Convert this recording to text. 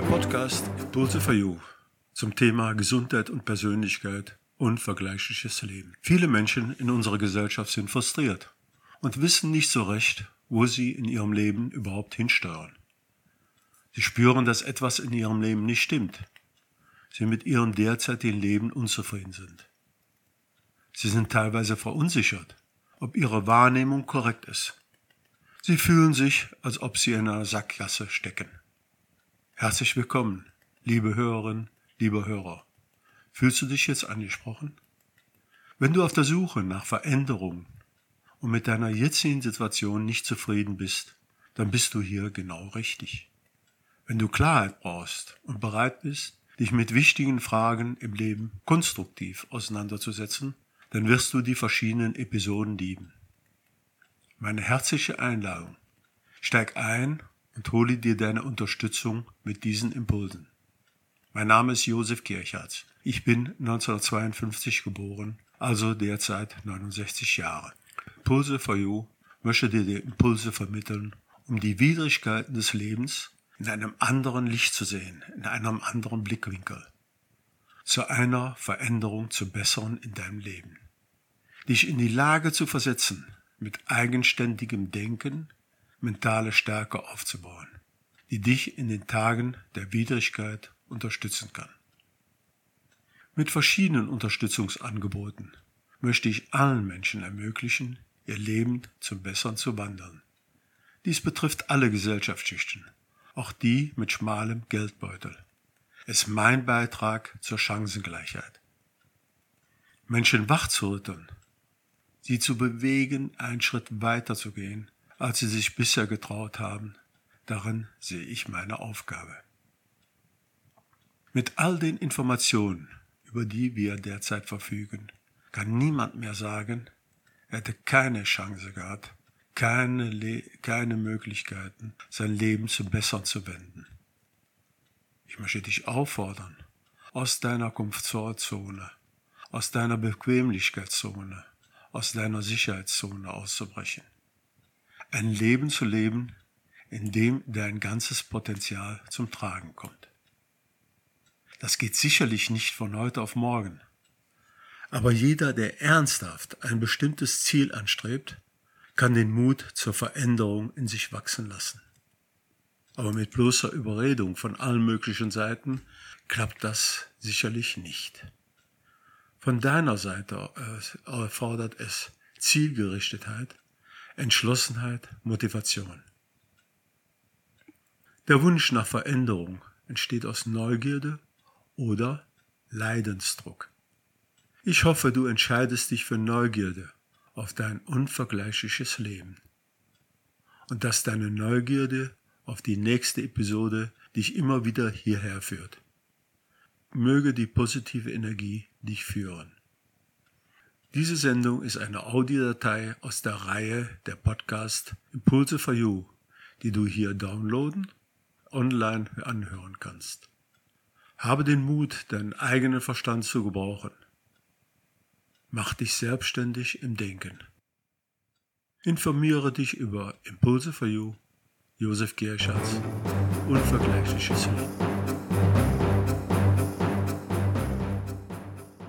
Der Podcast Impulse for You zum Thema Gesundheit und Persönlichkeit unvergleichliches Leben. Viele Menschen in unserer Gesellschaft sind frustriert und wissen nicht so recht, wo sie in ihrem Leben überhaupt hinsteuern. Sie spüren, dass etwas in ihrem Leben nicht stimmt. Sie mit ihrem derzeitigen Leben unzufrieden sind. Sie sind teilweise verunsichert, ob ihre Wahrnehmung korrekt ist. Sie fühlen sich, als ob sie in einer Sackgasse stecken. Herzlich willkommen, liebe Hörerinnen, lieber Hörer. Fühlst du dich jetzt angesprochen? Wenn du auf der Suche nach Veränderung und mit deiner jetzigen Situation nicht zufrieden bist, dann bist du hier genau richtig. Wenn du Klarheit brauchst und bereit bist, dich mit wichtigen Fragen im Leben konstruktiv auseinanderzusetzen, dann wirst du die verschiedenen Episoden lieben. Meine herzliche Einladung. Steig ein und hole dir deine Unterstützung mit diesen Impulsen. Mein Name ist Josef Kirchhardt. Ich bin 1952 geboren, also derzeit 69 Jahre. Impulse for You möchte dir die Impulse vermitteln, um die Widrigkeiten des Lebens in einem anderen Licht zu sehen, in einem anderen Blickwinkel. Zu einer Veränderung zum Besseren in deinem Leben. Dich in die Lage zu versetzen, mit eigenständigem Denken mentale Stärke aufzubauen, die dich in den Tagen der Widrigkeit unterstützen kann. Mit verschiedenen Unterstützungsangeboten möchte ich allen Menschen ermöglichen, ihr Leben zum Besseren zu wandeln. Dies betrifft alle Gesellschaftsschichten, auch die mit schmalem Geldbeutel. Es ist mein Beitrag zur Chancengleichheit. Menschen wachzurütteln, sie zu bewegen, einen Schritt weiter zu gehen als sie sich bisher getraut haben. Darin sehe ich meine Aufgabe. Mit all den Informationen, über die wir derzeit verfügen, kann niemand mehr sagen, er hätte keine Chance gehabt, keine, Le keine Möglichkeiten, sein Leben zum Besseren zu wenden. Ich möchte dich auffordern, aus deiner Komfortzone, aus deiner Bequemlichkeitszone, aus deiner Sicherheitszone auszubrechen ein Leben zu leben, in dem dein ganzes Potenzial zum Tragen kommt. Das geht sicherlich nicht von heute auf morgen. Aber jeder, der ernsthaft ein bestimmtes Ziel anstrebt, kann den Mut zur Veränderung in sich wachsen lassen. Aber mit bloßer Überredung von allen möglichen Seiten klappt das sicherlich nicht. Von deiner Seite erfordert es Zielgerichtetheit Entschlossenheit, Motivation. Der Wunsch nach Veränderung entsteht aus Neugierde oder Leidensdruck. Ich hoffe, du entscheidest dich für Neugierde auf dein unvergleichliches Leben und dass deine Neugierde auf die nächste Episode dich immer wieder hierher führt. Möge die positive Energie dich führen. Diese Sendung ist eine Audiodatei aus der Reihe der Podcast Impulse for You, die du hier downloaden, online anhören kannst. Habe den Mut, deinen eigenen Verstand zu gebrauchen. Mach dich selbstständig im Denken. Informiere dich über Impulse for You, Josef Gerschatz, unvergleichliches Leben.